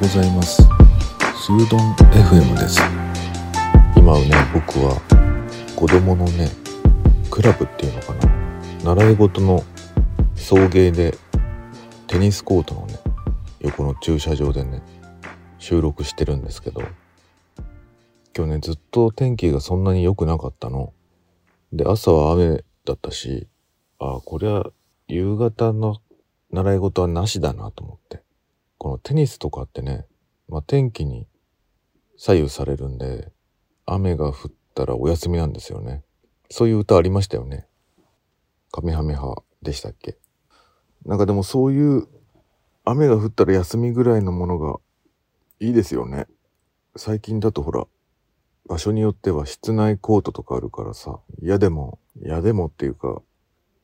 ございます。スードン FM です。今ね僕は子供のねクラブっていうのかな。習い事の送迎でテニスコートのね横の駐車場でね収録してるんですけど今日ねずっと天気がそんなに良くなかったの。で朝は雨だったしああこりゃ夕方の習い事はなしだなと思って。このテニスとかってね、まあ、天気に左右されるんで、雨が降ったらお休みなんですよね。そういう歌ありましたよね。カメハメハでしたっけ？なんかでもそういう雨が降ったら休みぐらいのものがいいですよね。最近だとほら、場所によっては室内コートとかあるからさ、嫌でも、嫌でもっていうか、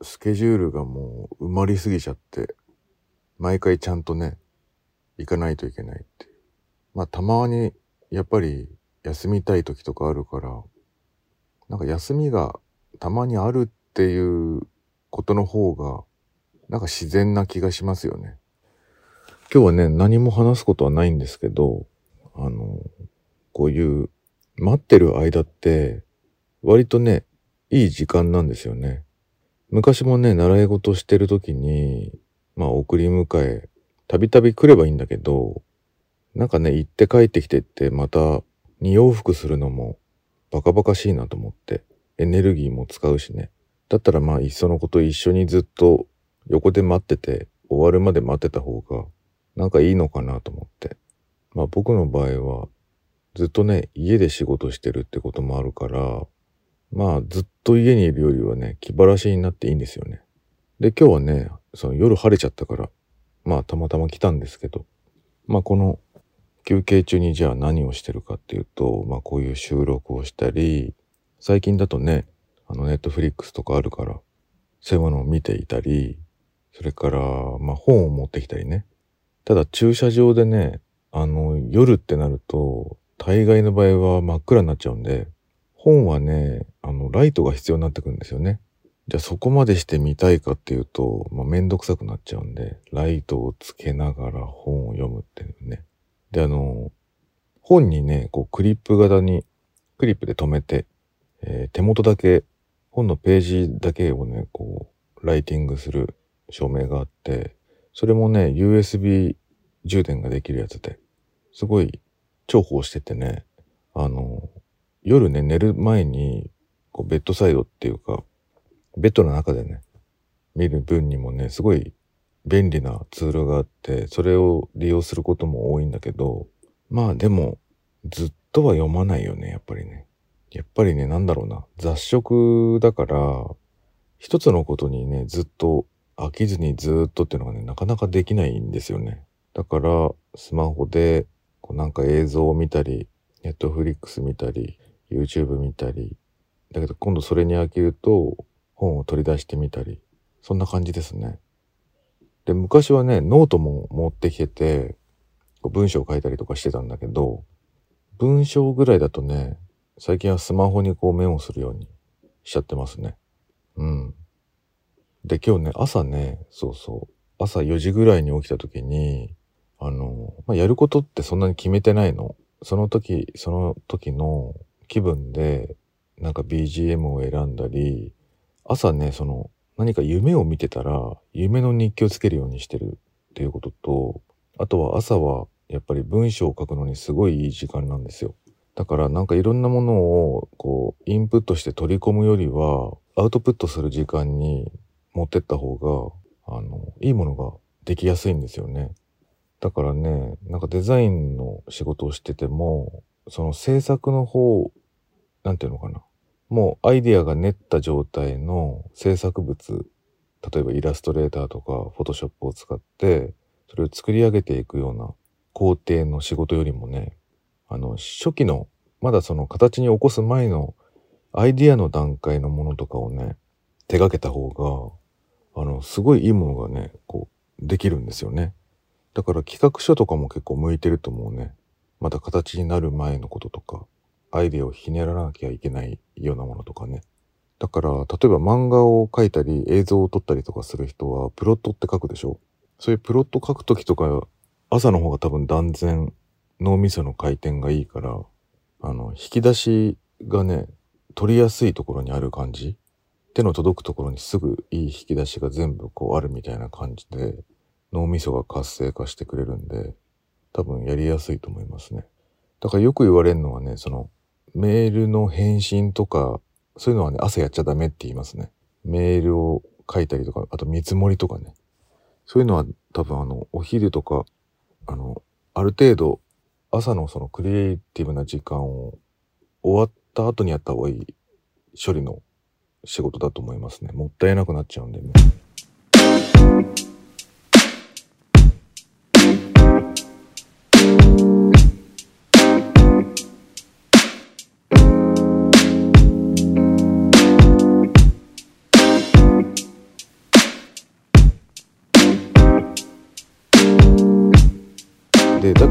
スケジュールがもう埋まりすぎちゃって、毎回ちゃんとね、行かないといけないって。まあたまにやっぱり休みたい時とかあるから、なんか休みがたまにあるっていうことの方が、なんか自然な気がしますよね。今日はね、何も話すことはないんですけど、あの、こういう待ってる間って、割とね、いい時間なんですよね。昔もね、習い事してる時に、まあ送り迎えたびたび来ればいいんだけど、なんかね、行って帰ってきてってまた2往復するのもバカバカしいなと思って、エネルギーも使うしね。だったらまあいっそのこと一緒にずっと横で待ってて終わるまで待ってた方がなんかいいのかなと思って。まあ僕の場合はずっとね、家で仕事してるってこともあるから、まあずっと家にいるよりはね、気晴らしになっていいんですよね。で、今日はね、その夜晴れちゃったから、まあたまたま来たんですけど、まあこの休憩中にじゃあ何をしてるかっていうと、まあこういう収録をしたり、最近だとね、あのネットフリックスとかあるから、そういうものを見ていたり、それから、まあ本を持ってきたりね。ただ駐車場でね、あの夜ってなると、大概の場合は真っ暗になっちゃうんで、本はね、あのライトが必要になってくるんですよね。じゃあそこまでして見たいかっていうと、まあ、めんどくさくなっちゃうんで、ライトをつけながら本を読むっていうね。で、あの、本にね、こうクリップ型に、クリップで留めて、えー、手元だけ、本のページだけをね、こう、ライティングする照明があって、それもね、USB 充電ができるやつで、すごい重宝しててね、あの、夜ね、寝る前に、こうベッドサイドっていうか、ベッドの中でね、見る分にもね、すごい便利なツールがあって、それを利用することも多いんだけど、まあでも、ずっとは読まないよね、やっぱりね。やっぱりね、なんだろうな、雑食だから、一つのことにね、ずっと飽きずにずっとっていうのがね、なかなかできないんですよね。だから、スマホで、こうなんか映像を見たり、ネットフリックス見たり、YouTube 見たり、だけど今度それに飽きると、本を取り出してみたり、そんな感じですね。で、昔はね、ノートも持ってきてて、文章を書いたりとかしてたんだけど、文章ぐらいだとね、最近はスマホにこうメモするようにしちゃってますね。うん。で、今日ね、朝ね、そうそう、朝4時ぐらいに起きた時に、あの、まあ、やることってそんなに決めてないの。その時、その時の気分で、なんか BGM を選んだり、朝ね、その、何か夢を見てたら、夢の日記をつけるようにしてるっていうことと、あとは朝はやっぱり文章を書くのにすごいいい時間なんですよ。だからなんかいろんなものをこうインプットして取り込むよりはアウトプットする時間に持ってった方があのいいものができやすいんですよね。だからね、なんかデザインの仕事をしてても、その制作の方、なんていうのかな。もうアイディアが練った状態の制作物、例えばイラストレーターとかフォトショップを使って、それを作り上げていくような工程の仕事よりもね、あの、初期の、まだその形に起こす前のアイディアの段階のものとかをね、手掛けた方が、あの、すごいいいものがね、こう、できるんですよね。だから企画書とかも結構向いてると思うね。まだ形になる前のこととか。アイデアをひねらなきゃいけないようなものとかね。だから、例えば漫画を描いたり映像を撮ったりとかする人は、プロットって書くでしょ？そういうプロット書くときとか朝の方が多分断然脳みその回転がいいから、あの、引き出しがね、取りやすいところにある感じ？手の届くところにすぐいい引き出しが全部こうあるみたいな感じで脳みそが活性化してくれるんで多分やりやすいと思いますね。だからよく言われるのはね、そのメールの返信とかそういうのはね、朝やっちゃダメって言いますね。メールを書いたりとか、あと見積もりとかね。そういうのは多分あの、お昼とか、あの、ある程度朝のそのクリエイティブな時間を終わった後にやった方がいい処理の仕事だと思いますね。もったいなくなっちゃうんでね。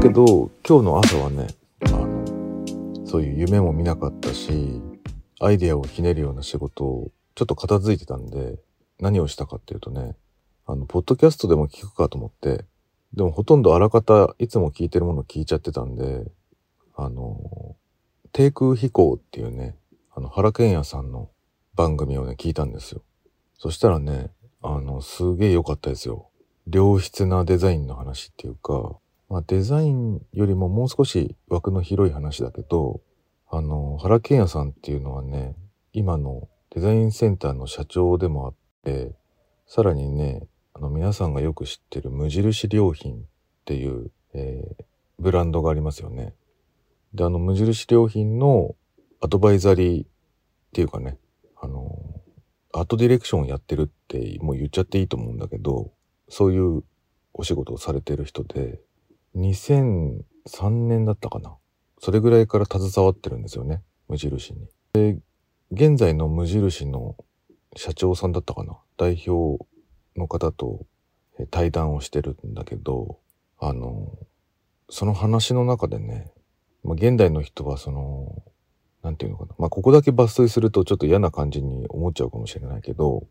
けど、今日の朝はね、あの、そういう夢も見なかったし、アイデアをひねるような仕事をちょっと片付いてたんで、何をしたかっていうとね、あの、ポッドキャストでも聞くかと思って、でもほとんどあらかたいつも聞いてるもの聞いちゃってたんで、あの、低空飛行っていうね、あの、原健也さんの番組をね、聞いたんですよ。そしたらね、あの、すげえ良かったですよ。良質なデザインの話っていうか、まあ、デザインよりももう少し枠の広い話だけど、あの、原健也さんっていうのはね、今のデザインセンターの社長でもあって、さらにね、あの皆さんがよく知ってる無印良品っていう、えー、ブランドがありますよね。で、あの無印良品のアドバイザリーっていうかね、あの、アートディレクションをやってるってもう言っちゃっていいと思うんだけど、そういうお仕事をされてる人で、2003年だったかな。それぐらいから携わってるんですよね。無印に。で、現在の無印の社長さんだったかな。代表の方と対談をしてるんだけど、あの、その話の中でね、まあ、現代の人はその、なんていうのかな。まあ、ここだけ抜粋するとちょっと嫌な感じに思っちゃうかもしれないけど、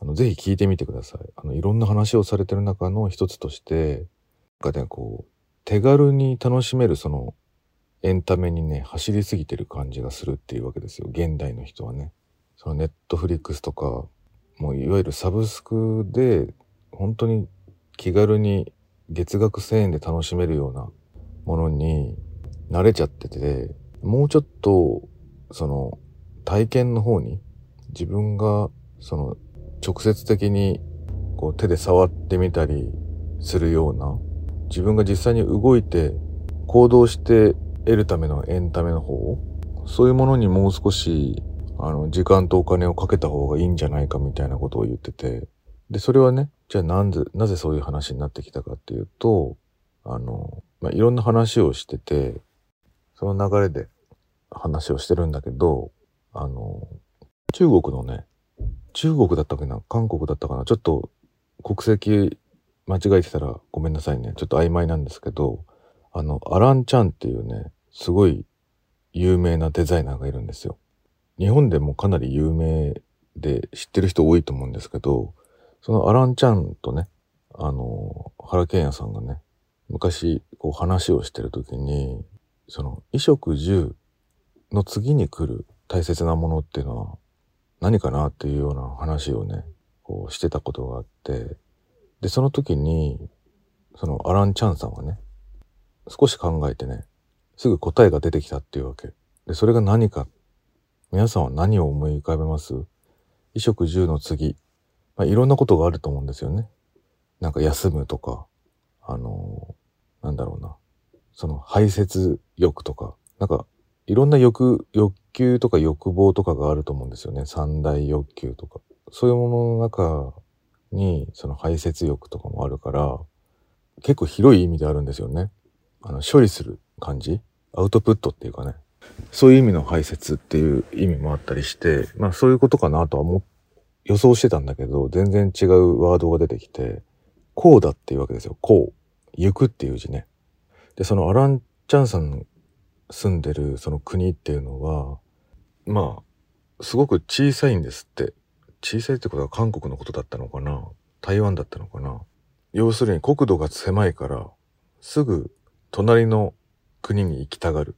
あの、ぜひ聞いてみてください。あの、いろんな話をされてる中の一つとして、なんかね、こう、手軽に楽しめるそのエンタメにね、走りすぎてる感じがするっていうわけですよ。現代の人はね。そのネットフリックスとか、もういわゆるサブスクで、本当に気軽に月額1000円で楽しめるようなものに慣れちゃってて、もうちょっと、その、体験の方に、自分が、その、直接的に、こう手で触ってみたりするような、自分が実際に動いて行動して得るためのエンタメの方そういうものにもう少しあの時間とお金をかけた方がいいんじゃないかみたいなことを言っててでそれはねじゃあなんでなぜそういう話になってきたかっていうとあの、まあ、いろんな話をしててその流れで話をしてるんだけどあの中国のね中国だったっけな韓国だったかなちょっと国籍間違えてたらごめんなさいねちょっと曖昧なんですけどあのアラン・チャンっていうねすごい有名なデザイナーがいるんですよ。日本でもかなり有名で知ってる人多いと思うんですけど、そのアランちゃんとね、あの、原健也さんがね、昔こう話をしてる時に、その衣食住の次に来る大切なものっていうのは何かなっていうような話をね、こうしてたことがあって、で、その時に、そのアラン・チャンさんはね、少し考えてね、すぐ答えが出てきたっていうわけ。で、それが何か。皆さんは何を思い浮かべます？衣食住の次。まあ、いろんなことがあると思うんですよね。なんか休むとか、あのー、なんだろうな。その排泄欲とか、なんかいろんな欲、欲求とか欲望とかがあると思うんですよね。三大欲求とか。そういうものの中に、その排泄欲とかもあるから、結構広い意味であるんですよね。あの、処理する感じ？アウトプットっていうかね、そういう意味の排泄っていう意味もあったりして、まあそういうことかなとは思予想してたんだけど、全然違うワードが出てきて、こうだっていうわけですよ。こう。行くっていう字ね。で、そのアラン・チャンさんの住んでるその国っていうのは、まあ、すごく小さいんですって。小さいってことは韓国のことだったのかな？台湾だったのかな？要するに国土が狭いから、すぐ隣の国に行きたがる。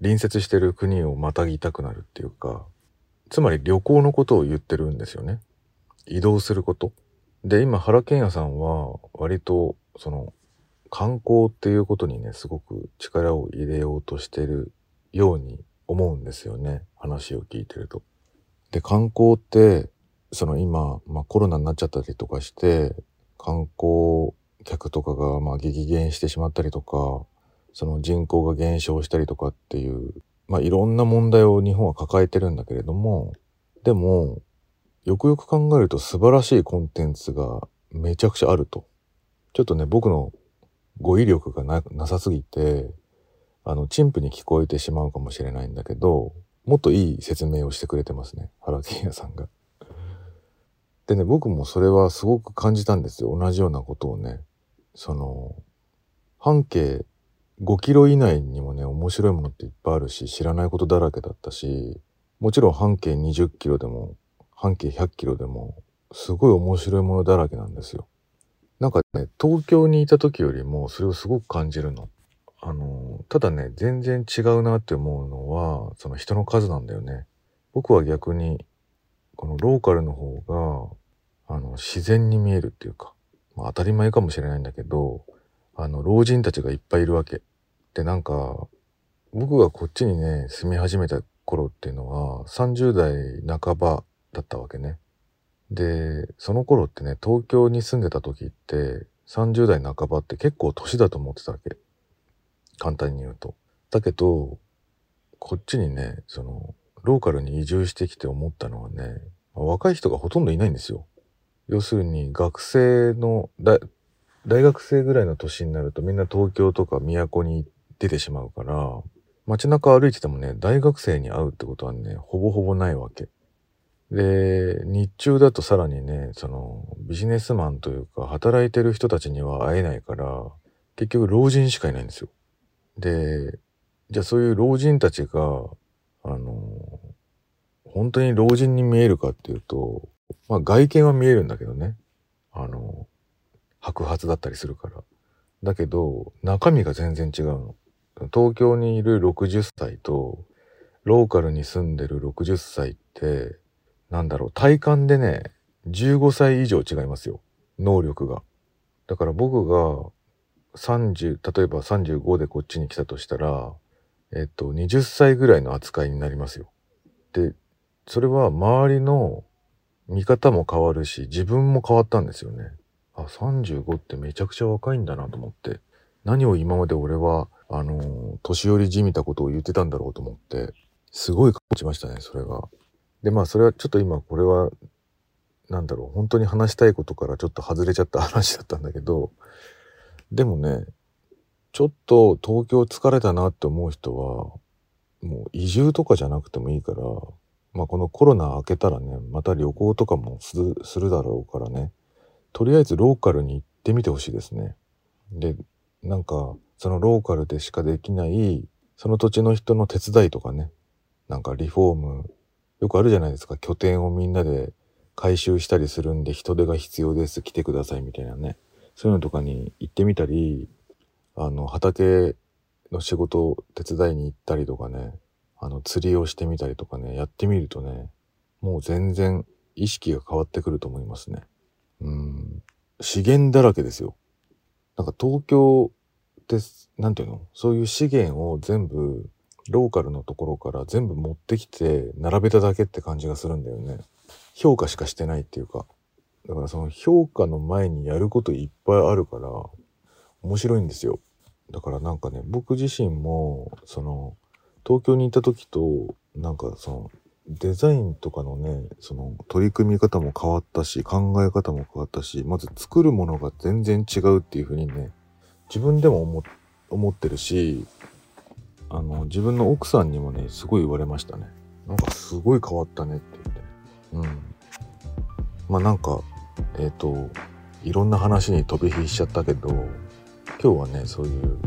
隣接してる国をまたぎたくなるっていうか、つまり旅行のことを言ってるんですよね。移動すること。で、今、原健也さんは割とその観光っていうことにね、すごく力を入れようとしてるように思うんですよね。話を聞いてると。で、観光って、その今、まあコロナになっちゃったりとかして、観光客とかがまあ激減してしまったりとか、その人口が減少したりとかっていう、まあいろんな問題を日本は抱えてるんだけれども、でも、よくよく考えると素晴らしいコンテンツがめちゃくちゃあると。ちょっとね、僕の語彙力がななさすぎて、あの、陳腐に聞こえてしまうかもしれないんだけど、もっといい説明をしてくれてますね。原健也さんが。でね、僕もそれはすごく感じたんですよ。同じようなことをね。その、半径5キロ以内にもね、面白いものっていっぱいあるし、知らないことだらけだったし、もちろん半径20キロでも、半径100キロでも、すごい面白いものだらけなんですよ。なんかね、東京にいた時よりもそれをすごく感じるの。あの、ただね、全然違うなって思うのは、その人の数なんだよね。僕は逆に、このローカルの方が、あの、自然に見えるっていうか、まあ、当たり前かもしれないんだけど、あの、老人たちがいっぱいいるわけ。で、なんか、僕がこっちにね、住み始めた頃っていうのは、30代半ばだったわけね。で、その頃ってね、東京に住んでた時って、30代半ばって結構年だと思ってたわけ。簡単に言うと。だけど、こっちにね、その、ローカルに移住してきて思ったのはね、若い人がほとんどいないんですよ。要するに、学生の、大学生ぐらいの年になるとみんな東京とか都に出てしまうから、街中歩いててもね、大学生に会うってことはね、ほぼほぼないわけ。で、日中だとさらにね、そのビジネスマンというか働いてる人たちには会えないから、結局老人しかいないんですよ。で、じゃあそういう老人たちが、あの、本当に老人に見えるかっていうと、まあ外見は見えるんだけどね。あの、白髪だったりするから。だけど、中身が全然違うの。東京にいる60歳と、ローカルに住んでる60歳って、なんだろう、体感でね、15歳以上違いますよ。能力が。だから僕が30、例えば35でこっちに来たとしたら、えっと、20歳ぐらいの扱いになりますよ。で、それは周りの見方も変わるし、自分も変わったんですよね。あ、35ってめちゃくちゃ若いんだなと思って。何を今まで俺は、あの、年寄りじみたことを言ってたんだろうと思って、すごい感じましたね、それが。で、まあ、それはちょっと今、これは、なんだろう、本当に話したいことからちょっと外れちゃった話だったんだけど、でもね、ちょっと東京疲れたなって思う人は、もう移住とかじゃなくてもいいから、まあこのコロナ明けたらね、また旅行とかもするするだろうからね、とりあえずローカルに行ってみてほしいですね。で、なんか、そのローカルでしかできない、その土地の人の手伝いとかね、なんかリフォームよくあるじゃないですか。拠点をみんなで回収したりするんで人手が必要です。来てくださいみたいなね。そういうのとかに行ってみたり、あの、畑の仕事を手伝いに行ったりとかね、あの、釣りをしてみたりとかね、やってみるとね、もう全然意識が変わってくると思いますね。うん。資源だらけですよ。なんか東京って、なんていうの？そういう資源を全部ローカルのところから全部持ってきて並べただけって感じがするんだよね。評価しかしてないっていうか。だからその評価の前にやることいっぱいあるから面白いんですよ。だからなんかね、僕自身もその東京に行った時となんかそのデザインとかのね、その取り組み方も変わったし、考え方も変わったし、まず作るものが全然違うっていうふうにね、自分でも思思ってるし、あの、自分の奥さんにもね、すごい言われましたね。なんかすごい変わったねって言って。うん。まあなんか、えっ、ー、と、いろんな話に飛び火しちゃったけど、今日はね、そういう、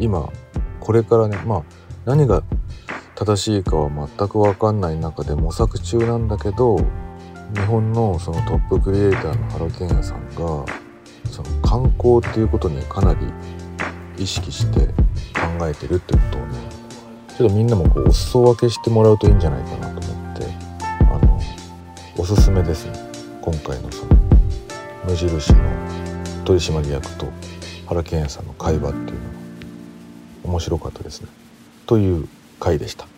今、これからね、まあ、何が正しいかは全くわかんない中で模索中なんだけど、日本のそのトップクリエイターの原健也さんが、その観光っていうことにかなり意識して考えてるってことをねちょっとみんなもこうお裾分けしてもらうといいんじゃないかなと思ってあのおすすめですね。今回のその無印の取締役と原健さんの会話っていうのは。面白かったですね。という回でした。